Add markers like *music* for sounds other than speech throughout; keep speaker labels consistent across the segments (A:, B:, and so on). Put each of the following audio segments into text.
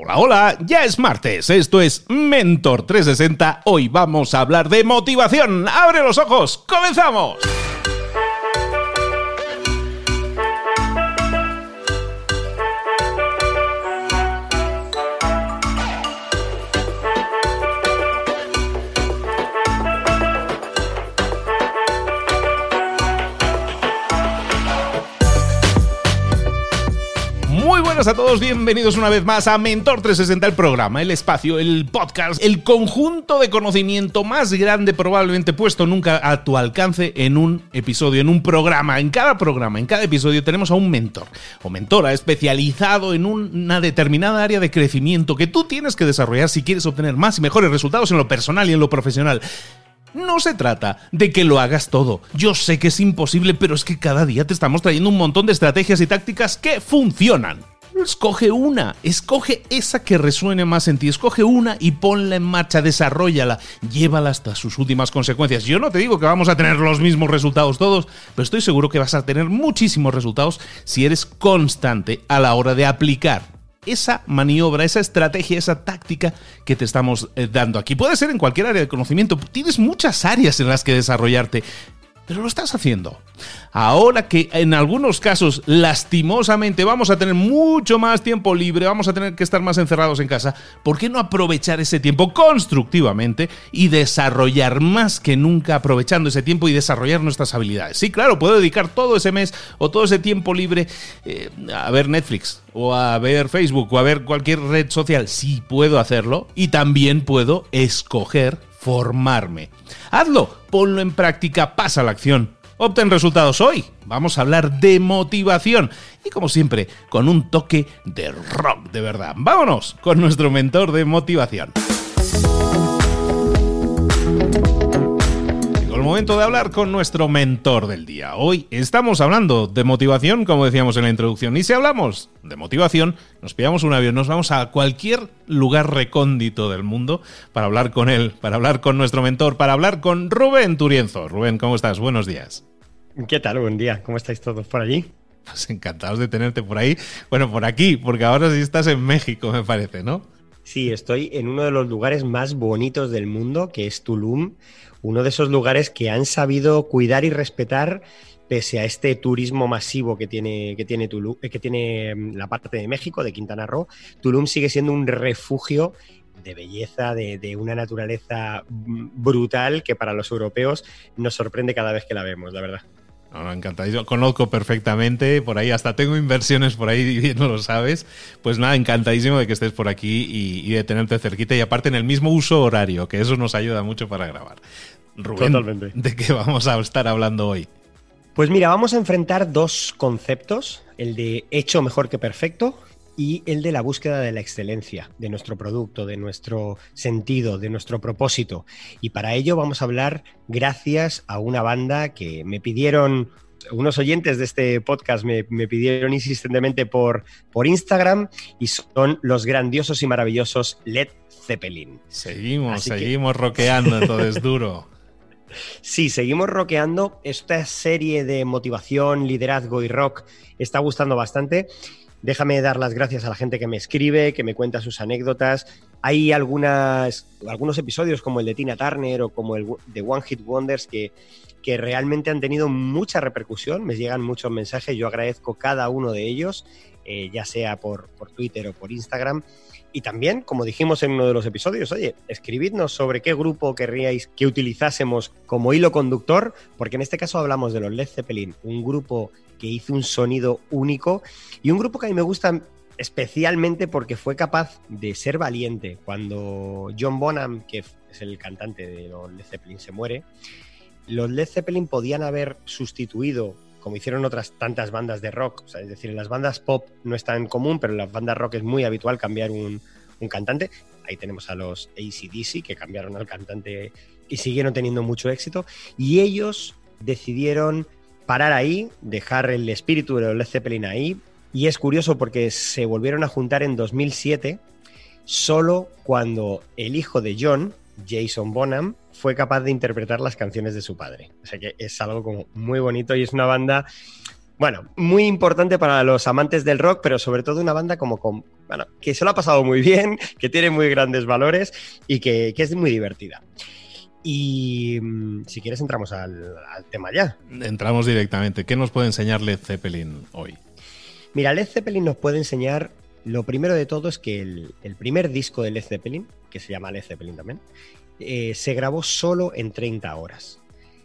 A: Hola, hola, ya es martes, esto es Mentor 360, hoy vamos a hablar de motivación. ¡Abre los ojos! ¡Comenzamos! A todos, bienvenidos una vez más a Mentor 360, el programa, el espacio, el podcast, el conjunto de conocimiento más grande probablemente puesto nunca a tu alcance en un episodio, en un programa. En cada programa, en cada episodio tenemos a un mentor o mentora especializado en una determinada área de crecimiento que tú tienes que desarrollar si quieres obtener más y mejores resultados en lo personal y en lo profesional. No se trata de que lo hagas todo. Yo sé que es imposible, pero es que cada día te estamos trayendo un montón de estrategias y tácticas que funcionan. Escoge una, escoge esa que resuene más en ti, escoge una y ponla en marcha, desarrollala, llévala hasta sus últimas consecuencias. Yo no te digo que vamos a tener los mismos resultados todos, pero estoy seguro que vas a tener muchísimos resultados si eres constante a la hora de aplicar esa maniobra, esa estrategia, esa táctica que te estamos eh, dando aquí. Puede ser en cualquier área de conocimiento, tienes muchas áreas en las que desarrollarte pero lo estás haciendo. Ahora que en algunos casos, lastimosamente, vamos a tener mucho más tiempo libre, vamos a tener que estar más encerrados en casa, ¿por qué no aprovechar ese tiempo constructivamente y desarrollar más que nunca aprovechando ese tiempo y desarrollar nuestras habilidades? Sí, claro, puedo dedicar todo ese mes o todo ese tiempo libre eh, a ver Netflix o a ver Facebook o a ver cualquier red social. Sí, puedo hacerlo y también puedo escoger formarme. Hazlo, ponlo en práctica, pasa la acción. Obtén resultados hoy. Vamos a hablar de motivación y como siempre, con un toque de rock de verdad. Vámonos con nuestro mentor de motivación. Momento de hablar con nuestro mentor del día. Hoy estamos hablando de motivación, como decíamos en la introducción, y si hablamos de motivación, nos pillamos un avión, nos vamos a cualquier lugar recóndito del mundo para hablar con él, para hablar con nuestro mentor, para hablar con Rubén Turienzo. Rubén, ¿cómo estás? Buenos días.
B: ¿Qué tal? Buen día. ¿Cómo estáis todos por allí?
A: Pues encantados de tenerte por ahí. Bueno, por aquí, porque ahora sí estás en México, me parece, ¿no?
B: Sí, estoy en uno de los lugares más bonitos del mundo, que es Tulum uno de esos lugares que han sabido cuidar y respetar pese a este turismo masivo que tiene, que tiene, Tulum, eh, que tiene mm, la parte de México, de Quintana Roo, Tulum sigue siendo un refugio de belleza, de, una naturaleza mm, brutal que para los europeos nos sorprende cada vez que la vemos, la verdad.
A: No, encantadísimo. Conozco perfectamente, por ahí hasta tengo inversiones por ahí, *laughs* no lo sabes. Pues nada, encantadísimo de que estés por aquí y, de tenerte cerquita y aparte en el mismo uso horario, que eso nos ayuda mucho para grabar. Rubén, Totalmente. ¿de qué vamos a estar hablando hoy?
B: Pues mira, vamos a enfrentar dos conceptos, el de hecho mejor que perfecto y el de la búsqueda de la excelencia de nuestro producto, de nuestro sentido, de nuestro propósito. Y para ello vamos a hablar gracias a una banda que me pidieron unos oyentes de este podcast me, pidieron insistentemente por, por, Instagram y son los grandiosos y maravillosos Led Zeppelin.
A: Seguimos, seguimos roqueando, entonces *laughs* duro.
B: Sí, seguimos rockeando. Esta serie de motivación, liderazgo y rock está gustando bastante. Déjame dar las gracias a la gente que me escribe, que me cuenta sus anécdotas. Hay algunas, algunos episodios como el de Tina Turner o como el de One Hit Wonders que, realmente han tenido mucha repercusión. Me llegan muchos mensajes, yo agradezco cada uno de ellos, eh, ya sea por, por Twitter o por Instagram. Y también, como dijimos en uno de los episodios, oye, escribidnos sobre qué grupo querríais que utilizásemos como hilo conductor, porque en este caso hablamos de los Led Zeppelin, un grupo que hizo un sonido único y un grupo que a mí me gusta especialmente porque fue capaz de ser valiente cuando John Bonham, que es el cantante de los Led Zeppelin, se muere. Los Led Zeppelin podían haber sustituido como hicieron otras tantas bandas de rock. es decir, en las bandas pop no es tan común, pero en las bandas rock es muy habitual cambiar un, cantante. Ahí tenemos a los ACDC que cambiaron al cantante y siguieron teniendo mucho éxito. Y ellos decidieron parar ahí, dejar el espíritu de los Led Zeppelin ahí. Y es curioso porque se volvieron a juntar en 2007, solo cuando el hijo de John, Jason Bonham, fue capaz de interpretar las canciones de su padre. O sea que es algo como muy bonito y es una banda Bueno, muy importante para los amantes del rock, pero sobre todo una banda como con, bueno, que se lo ha pasado muy bien, *laughs* que tiene muy grandes valores y que, es muy divertida. Y mm, si quieres entramos al, tema ya.
A: Entramos directamente. ¿Qué nos puede enseñar Led Zeppelin hoy?
B: Mira, Led Zeppelin nos puede enseñar, lo primero de todo es que el, primer disco de Led Zeppelin, que se llama Led Zeppelin también, eh, se grabó solo en 30 horas.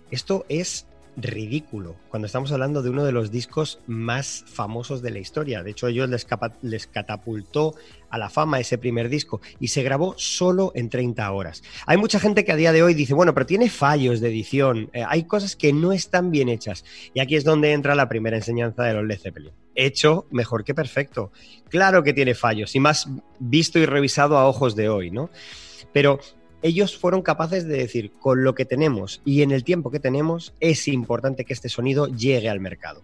B: Esto es ridículo cuando estamos hablando de uno de los discos más famosos de la historia. De hecho, ellos les, catapultó a la fama ese primer disco y se grabó solo en 30 horas. Hay mucha gente que a día de hoy dice, bueno, pero tiene fallos de edición, eh, hay cosas que no están bien hechas. Y aquí es donde entra la primera enseñanza de los Led Zeppelin. Hecho mejor que perfecto. Claro que tiene fallos y más visto y revisado a ojos de hoy, ¿no? Pero ellos fueron capaces de decir, con lo que tenemos y en el tiempo que tenemos, es importante que este sonido llegue al mercado.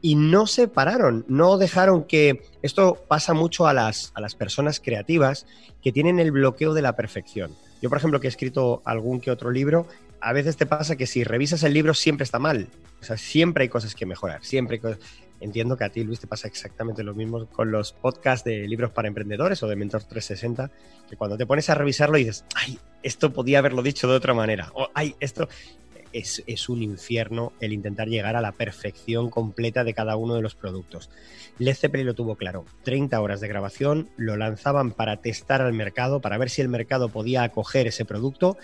B: Y no se pararon, no dejaron que... Esto pasa mucho a las, a las personas creativas que tienen el bloqueo de la perfección. Yo, por ejemplo, que he escrito algún que otro libro, a veces te pasa que si revisas el libro siempre está mal. O sea, siempre hay cosas que mejorar, siempre hay Entiendo que a ti, Luis, te pasa exactamente lo mismo con los podcasts de libros para emprendedores o de Mentor 360, que cuando te pones a revisarlo dices, ay, esto podía haberlo dicho de otra manera, o ay, esto es, es, un infierno el intentar llegar a la perfección completa de cada uno de los productos. Led Zeppelin lo tuvo claro, 30 horas de grabación, lo lanzaban para testar al mercado, para ver si el mercado podía acoger ese producto,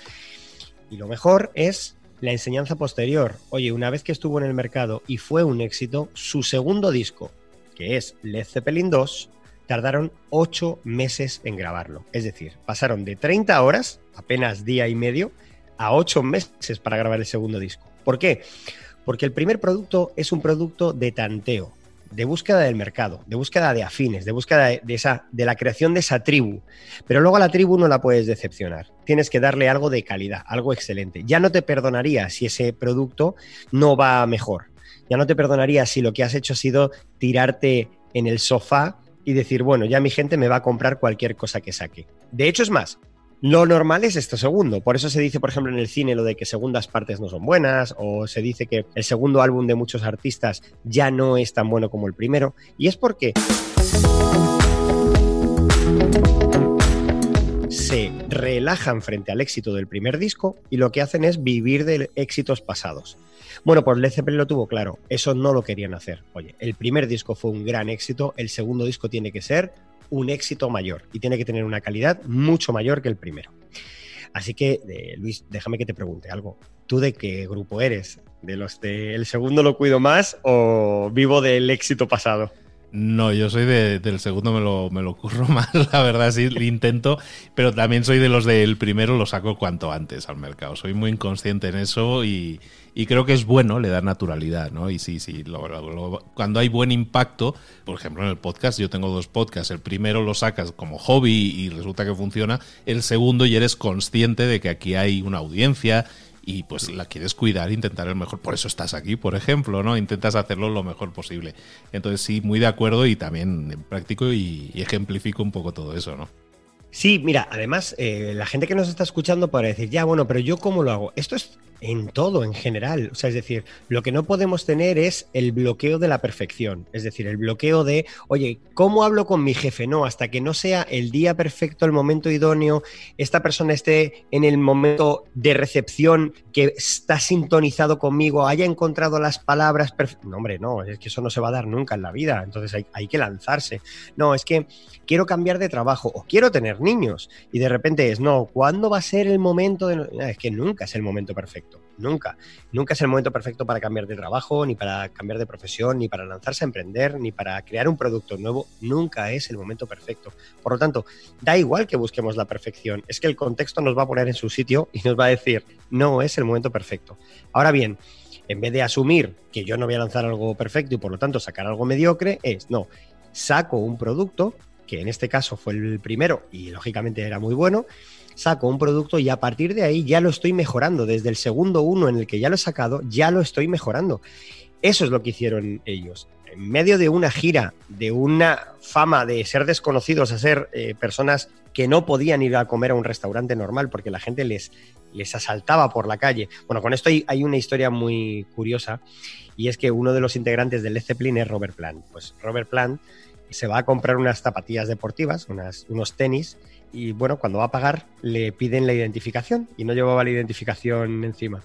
B: y lo mejor es la enseñanza posterior. Oye, una vez que estuvo en el mercado y fue un éxito, su segundo disco, que es Led Zeppelin 2, tardaron ocho meses en grabarlo. Es decir, pasaron de 30 horas, apenas día y medio, a ocho meses para grabar el segundo disco. ¿Por qué? Porque el primer producto es un producto de tanteo de búsqueda del mercado, de búsqueda de afines, de búsqueda de, esa, de la creación de esa tribu. Pero luego a la tribu no la puedes decepcionar. Tienes que darle algo de calidad, algo excelente. Ya no te perdonaría si ese producto no va mejor. Ya no te perdonaría si lo que has hecho ha sido tirarte en el sofá y decir, bueno, ya mi gente me va a comprar cualquier cosa que saque. De hecho, es más, lo normal es esto segundo. Por eso se dice, por ejemplo, en el cine lo de que segundas partes no son buenas, o se dice que el segundo álbum de muchos artistas ya no es tan bueno como el primero. Y es porque se relajan frente al éxito del primer disco y lo que hacen es vivir de éxitos pasados. Bueno, pues Led Zeppelin lo tuvo claro, eso no lo querían hacer. Oye, el primer disco fue un gran éxito, el segundo disco tiene que ser un éxito mayor y tiene que tener una calidad mucho mayor que el primero. Así que, eh, Luis, déjame que te pregunte algo. ¿Tú de qué grupo eres? ¿De los de el segundo lo cuido más o vivo del éxito pasado?
A: No, yo soy del segundo, me lo, me lo curro *laughs* más, la verdad, sí, lo intento, pero también soy de los del primero, lo saco cuanto antes al mercado. Soy muy inconsciente en eso y, creo que es bueno, le da naturalidad, ¿no? Y sí, sí, cuando hay buen impacto, por ejemplo, en el podcast, yo tengo dos podcasts, el primero lo sacas como hobby y resulta que funciona, el segundo y eres consciente de que aquí hay una audiencia y pues la quieres cuidar, intentar el mejor. Por eso estás aquí, por ejemplo, ¿no? Intentas hacerlo lo mejor posible. Entonces sí, muy de acuerdo y también practico y, y ejemplifico un poco todo eso, ¿no?
B: Sí, mira, además, eh, la gente que nos está escuchando para decir, ya, bueno, pero yo cómo lo hago. Esto es en todo, en general. O sea, es decir, lo que no podemos tener es el bloqueo de la perfección. Es decir, el bloqueo de, oye, ¿cómo hablo con mi jefe? No, hasta que no sea el día perfecto, el momento idóneo, esta persona esté en el momento de recepción que está sintonizado conmigo, haya encontrado las palabras perfectas. No, hombre, no, es que eso no se va a dar nunca en la vida. Entonces hay, hay que lanzarse. No, es que quiero cambiar de trabajo o quiero tener niños. Y de repente es, no, ¿cuándo va a ser el momento? De... Es que nunca es el momento perfecto, nunca. Nunca es el momento perfecto para cambiar de trabajo, ni para cambiar de profesión, ni para lanzarse a emprender, ni para crear un producto nuevo. Nunca es el momento perfecto. Por lo tanto, da igual que busquemos la perfección, es que el contexto nos va a poner en su sitio y nos va a decir, no es el momento perfecto. Ahora bien, en vez de asumir que yo no voy a lanzar algo perfecto y por lo tanto sacar algo mediocre, es no, saco un producto que en este caso fue el primero y lógicamente era muy bueno, saco un producto y a partir de ahí ya lo estoy mejorando. Desde el segundo uno en el que ya lo he sacado, ya lo estoy mejorando. Eso es lo que hicieron ellos. en medio de una gira, de una fama de ser desconocidos a ser eh, personas que no podían ir a comer a un restaurante normal porque la gente les, les asaltaba por la calle. Bueno, con esto hay, una historia muy curiosa y es que uno de los integrantes del Zeppelin es Robert Plant. Pues Robert Plant se va a comprar unas zapatillas deportivas, unos tenis, y bueno, cuando va a pagar le piden la identificación y no llevaba la identificación encima.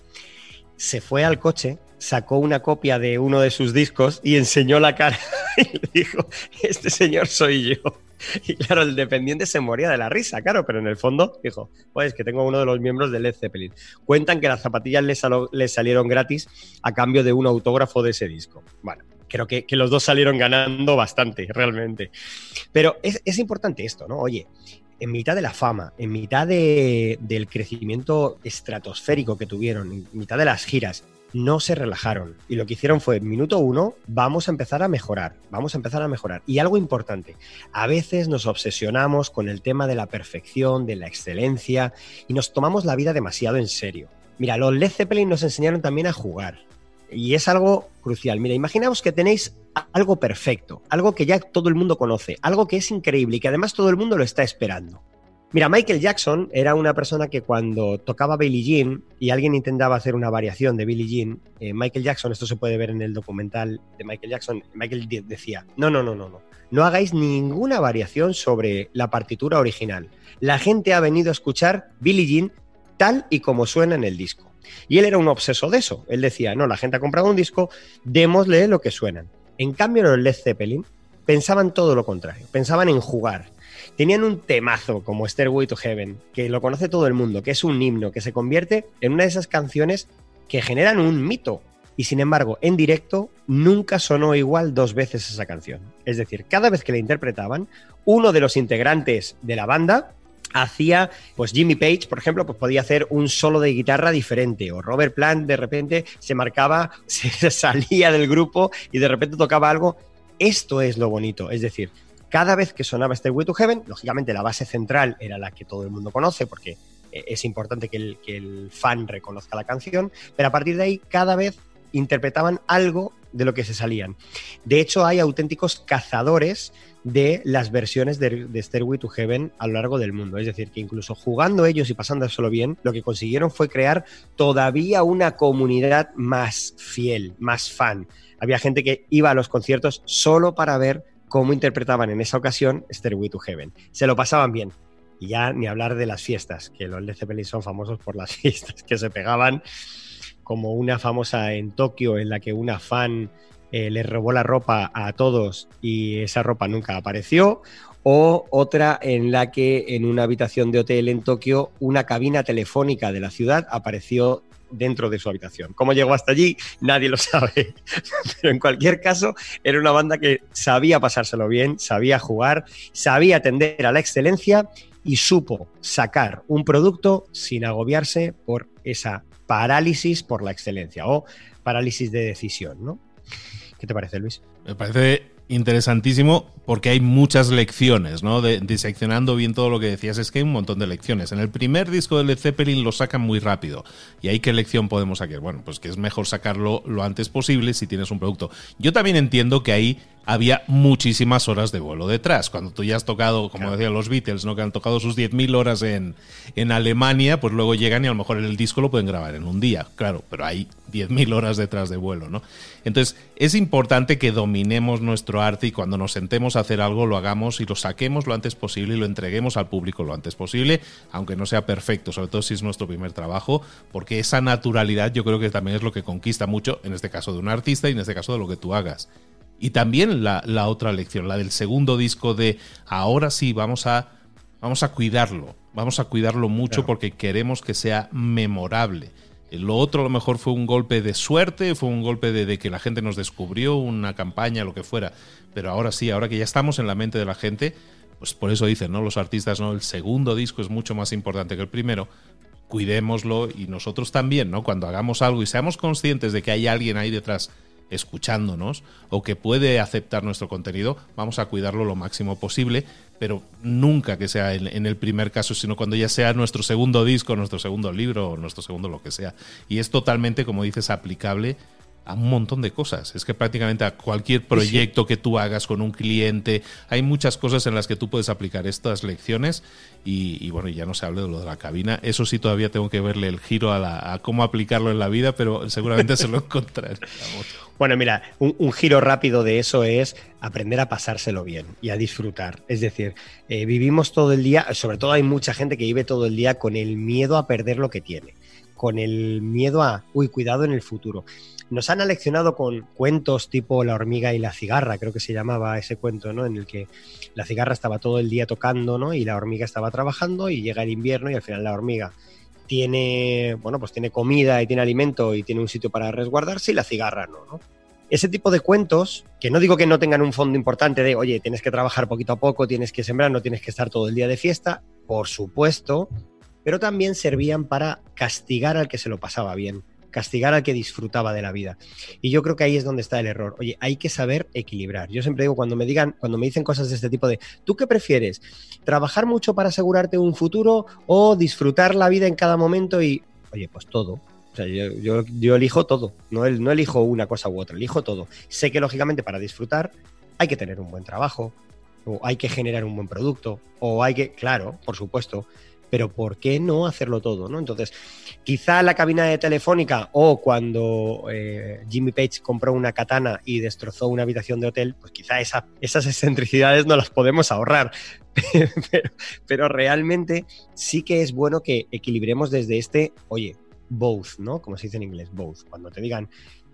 B: Se fue al coche, sacó una copia de uno de sus discos y enseñó la cara *laughs* y le dijo, este señor soy yo. Y claro, el dependiente se moría de la risa, claro, pero en el fondo dijo, pues que tengo uno de los miembros de Led Zeppelin. Cuentan que las zapatillas le, salieron gratis a cambio de un autógrafo de ese disco. Bueno, creo que, los dos salieron ganando bastante, realmente. Pero es, importante esto, ¿no? Oye, en mitad de la fama, en mitad del crecimiento estratosférico que tuvieron, en mitad de las giras, no se relajaron. Y lo que hicieron fue, minuto uno, vamos a empezar a mejorar, vamos a empezar a mejorar. Y algo importante, a veces nos obsesionamos con el tema de la perfección, de la excelencia, y nos tomamos la vida demasiado en serio. Mira, los Led Zeppelin nos enseñaron también a jugar. Y es algo crucial. Mira, imaginaos que tenéis algo perfecto, algo que ya todo el mundo conoce, algo que es increíble y que además todo el mundo lo está esperando. Mira, Michael Jackson era una persona que cuando tocaba Billie Jean y alguien intentaba hacer una variación de Billie Jean, eh, Michael Jackson, esto se puede ver en el documental de Michael Jackson, Michael decía, no, no, no, no, no, no hagáis ninguna variación sobre la partitura original. La gente ha venido a escuchar Billie Jean tal y como suena en el disco. Y él era un obseso de eso. Él decía, no, la gente ha comprado un disco, démosle lo que suenan. En cambio, los Led Zeppelin pensaban todo lo contrario, pensaban en jugar, Tenían un temazo como Stairway to Heaven, que lo conoce todo el mundo, que es un himno, que se convierte en una de esas canciones que generan un mito. Y sin embargo, en directo nunca sonó igual dos veces esa canción. Es decir, cada vez que la interpretaban, uno de los integrantes de la banda hacía, pues Jimmy Page, por ejemplo, pues podía hacer un solo de guitarra diferente, o Robert Plant de repente se marcaba, *laughs* se salía del grupo y de repente tocaba algo. Esto es lo bonito, es decir, cada vez que sonaba Stairway to Heaven, lógicamente la base central era la que todo el mundo conoce porque eh, es importante que el, que el fan reconozca la canción, pero a partir de ahí cada vez interpretaban algo de lo que se salían. De hecho, hay auténticos cazadores de las versiones de, de, Stairway to Heaven a lo largo del mundo. Es decir, que incluso jugando ellos y pasándoselo bien, lo que consiguieron fue crear todavía una comunidad más fiel, más fan. Había gente que iba a los conciertos solo para ver cómo interpretaban en esa ocasión Stairway to Heaven. Se lo pasaban bien. Y ya ni hablar de las fiestas, que los Led Zeppelin son famosos por las *laughs* fiestas que se pegaban, como una famosa en Tokio en la que una fan eh, le robó la ropa a todos y esa ropa nunca apareció, o otra en la que en una habitación de hotel en Tokio una cabina telefónica de la ciudad apareció dentro de su habitación. ¿Cómo llegó hasta allí? Nadie lo sabe. *laughs* Pero en cualquier caso, era una banda que sabía pasárselo bien, sabía jugar, sabía atender a la excelencia y supo sacar un producto sin agobiarse por esa parálisis por la excelencia o parálisis de decisión, ¿no? ¿Qué te parece, Luis?
A: Me parece interesantísimo porque hay muchas lecciones, ¿no? De, diseccionando bien todo lo que decías, es que hay un montón de lecciones. En el primer disco de Led Zeppelin lo sacan muy rápido. ¿Y ahí qué lección podemos sacar? Bueno, pues que es mejor sacarlo lo antes posible si tienes un producto. Yo también entiendo que ahí había muchísimas horas de vuelo detrás. Cuando tú ya has tocado, como decían los Beatles, ¿no? que han tocado sus 10.000 horas en, en Alemania, pues luego llegan y a lo mejor el disco lo pueden grabar en un día, claro, pero hay 10.000 horas detrás de vuelo. ¿no? Entonces, es importante que dominemos nuestro arte y cuando nos sentemos a hacer algo lo hagamos y lo saquemos lo antes posible y lo entreguemos al público lo antes posible, aunque no sea perfecto, sobre todo si es nuestro primer trabajo, porque esa naturalidad yo creo que también es lo que conquista mucho, en este caso de un artista y en este caso de lo que tú hagas. Y también la, otra lección, la del segundo disco de ahora sí, vamos a, vamos a cuidarlo, vamos a cuidarlo mucho porque queremos que sea memorable. Lo otro a lo mejor fue un golpe de suerte, fue un golpe de, que la gente nos descubrió, una campaña, lo que fuera. Pero ahora sí, ahora que ya estamos en la mente de la gente, pues por eso dicen, ¿no? Los artistas, ¿no? El segundo disco es mucho más importante que el primero. Cuidémoslo y nosotros también, ¿no? Cuando hagamos algo y seamos conscientes de que hay alguien ahí detrás escuchándonos o que puede aceptar nuestro contenido, vamos a cuidarlo lo máximo posible, pero nunca que sea en, el primer caso, sino cuando ya sea nuestro segundo disco, nuestro segundo libro o nuestro segundo lo que sea. Y es totalmente, como dices, aplicable a un montón de cosas. Es que prácticamente a cualquier proyecto que tú hagas con un cliente, hay muchas cosas en las que tú puedes aplicar estas lecciones y, bueno, ya no se hable de lo de la cabina. Eso sí, todavía tengo que verle el giro a, cómo aplicarlo en la vida, pero seguramente se lo *laughs* encontraré.
B: Bueno, mira, un, giro rápido de eso es aprender a pasárselo bien y a disfrutar. Es decir, eh, vivimos todo el día, sobre todo hay mucha gente que vive todo el día con el miedo a perder lo que tiene, con el miedo a, uy, cuidado en el futuro. Nos han aleccionado con cuentos tipo La hormiga y la cigarra, creo que se llamaba ese cuento, ¿no? En el que la cigarra estaba todo el día tocando, ¿no? Y la hormiga estaba trabajando y llega el invierno y al final la hormiga tiene, bueno, pues tiene comida y tiene alimento y tiene un sitio para resguardarse y la cigarra no, ¿no? Ese tipo de cuentos, que no digo que no tengan un fondo importante de, oye, tienes que trabajar poquito a poco, tienes que sembrar, no tienes que estar todo el día de fiesta, por supuesto, pero también servían para castigar al que se lo pasaba bien castigar al que disfrutaba de la vida. Y yo creo que ahí es donde está el error. Oye, hay que saber equilibrar. Yo siempre digo, cuando me digan, cuando me dicen cosas de este tipo de, ¿tú qué prefieres? ¿Trabajar mucho para asegurarte un futuro o disfrutar la vida en cada momento y, oye, pues todo? O sea, yo, elijo todo, no, no elijo una cosa u otra, elijo todo. Sé que lógicamente para disfrutar hay que tener un buen trabajo, o hay que generar un buen producto, o hay que, claro, por supuesto, pero ¿por qué no hacerlo todo? ¿no? Entonces, quizá la cabina de telefónica o cuando eh, Jimmy Page compró una katana y destrozó una habitación de hotel, pues quizá esas excentricidades no las podemos ahorrar. *laughs* pero, realmente sí que es bueno que equilibremos desde este, oye, both, ¿no? Como se dice en inglés, both. Cuando te digan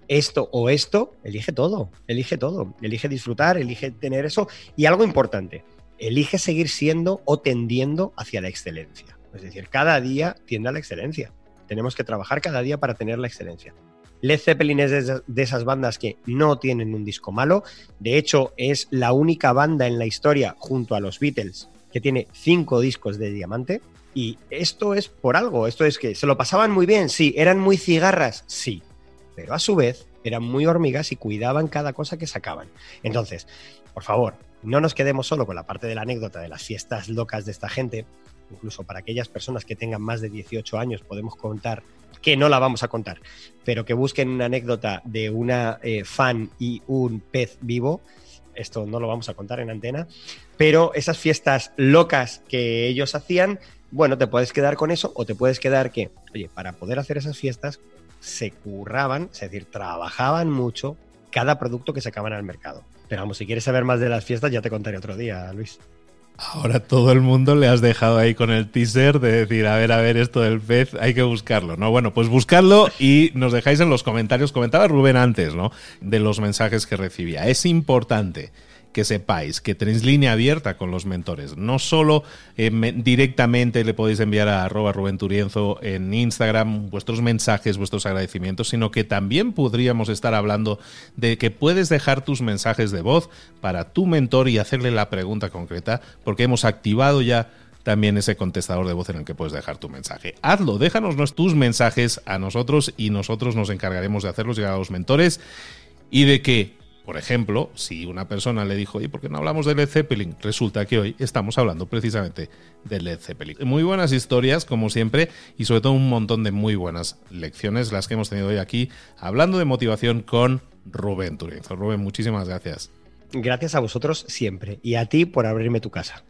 B: esto o esto, elige todo, elige todo, elige disfrutar, elige tener eso. Y algo importante, elige seguir siendo o tendiendo hacia la excelencia. Es decir, cada día tiende a la excelencia. Tenemos que trabajar cada día para tener la excelencia. Led Zeppelin es de esas bandas que no tienen un disco malo. De hecho, es la única banda en la historia, junto a los Beatles, que tiene cinco discos de diamante. Y esto es por algo. Esto es que se lo pasaban muy bien, sí. Eran muy cigarras, sí. Pero a su vez eran muy hormigas y cuidaban cada cosa que sacaban. Entonces, por favor, no nos quedemos solo con la parte de la anécdota de las fiestas locas de esta gente, incluso para aquellas personas que tengan más de 18 años podemos contar que no la vamos a contar, pero que busquen una anécdota de una eh, fan y un pez vivo. Esto no lo vamos a contar en antena, pero esas fiestas locas que ellos hacían, bueno, te puedes quedar con eso o te puedes quedar que, oye, para poder hacer esas fiestas se curraban, es decir, trabajaban mucho cada producto que sacaban al mercado. Pero vamos, si quieres saber más de las fiestas, ya te contaré otro día, Luis.
A: Ahora todo el mundo le has dejado ahí con el teaser de decir, a ver, a ver, esto del pez, hay que buscarlo, ¿no? Bueno, pues buscadlo y nos dejáis en los comentarios. Comentaba Rubén antes, ¿no? De los mensajes que recibía. Es importante que sepáis que tenéis línea abierta con los mentores. No solo eh, directamente le podéis enviar a arroba Rubén Turienzo en Instagram vuestros mensajes, vuestros agradecimientos, sino que también podríamos estar hablando de que puedes dejar tus mensajes de voz para tu mentor y hacerle la pregunta concreta, porque hemos activado ya también ese contestador de voz en el que puedes dejar tu mensaje. Hazlo, déjanos tus mensajes a nosotros y nosotros nos encargaremos de hacerlos llegar a los mentores y de que por ejemplo, si una persona le dijo, ¿y por qué no hablamos de Led Zeppelin? Resulta que hoy estamos hablando precisamente de Led Zeppelin. Muy buenas historias, como siempre, y sobre todo un montón de muy buenas lecciones las que hemos tenido hoy aquí, hablando de motivación con Rubén Turienzo. Rubén, muchísimas gracias.
B: Gracias a vosotros siempre, y a ti por abrirme tu casa.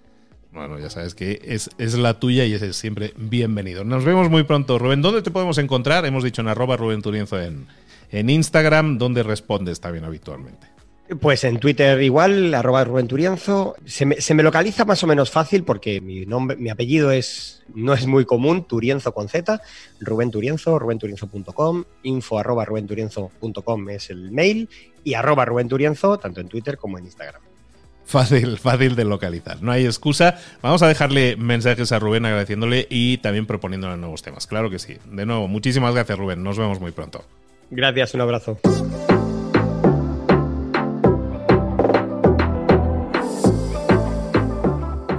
A: Bueno, ya sabes que es, es, la tuya y es siempre bienvenido. Nos vemos muy pronto, Rubén. ¿Dónde te podemos encontrar? Hemos dicho en arroba Rubén Turienzo en, en Instagram, ¿dónde respondes también habitualmente?
B: Pues en Twitter igual, arroba Rubén Turienzo. Se me, localiza más o menos fácil porque mi nombre, mi apellido es, no es muy común, Turienzo con Z, Rubén Turienzo, rubenturienzo.com, info arroba rubenturienzo.com es el mail y arroba Rubén Turienzo, tanto en Twitter como en Instagram.
A: Fácil, fácil de localizar. No hay excusa. Vamos a dejarle mensajes a Rubén agradeciéndole y también proponiéndole nuevos temas. Claro que sí. De nuevo, muchísimas gracias, Rubén. Nos vemos muy pronto.
B: Gracias, un abrazo.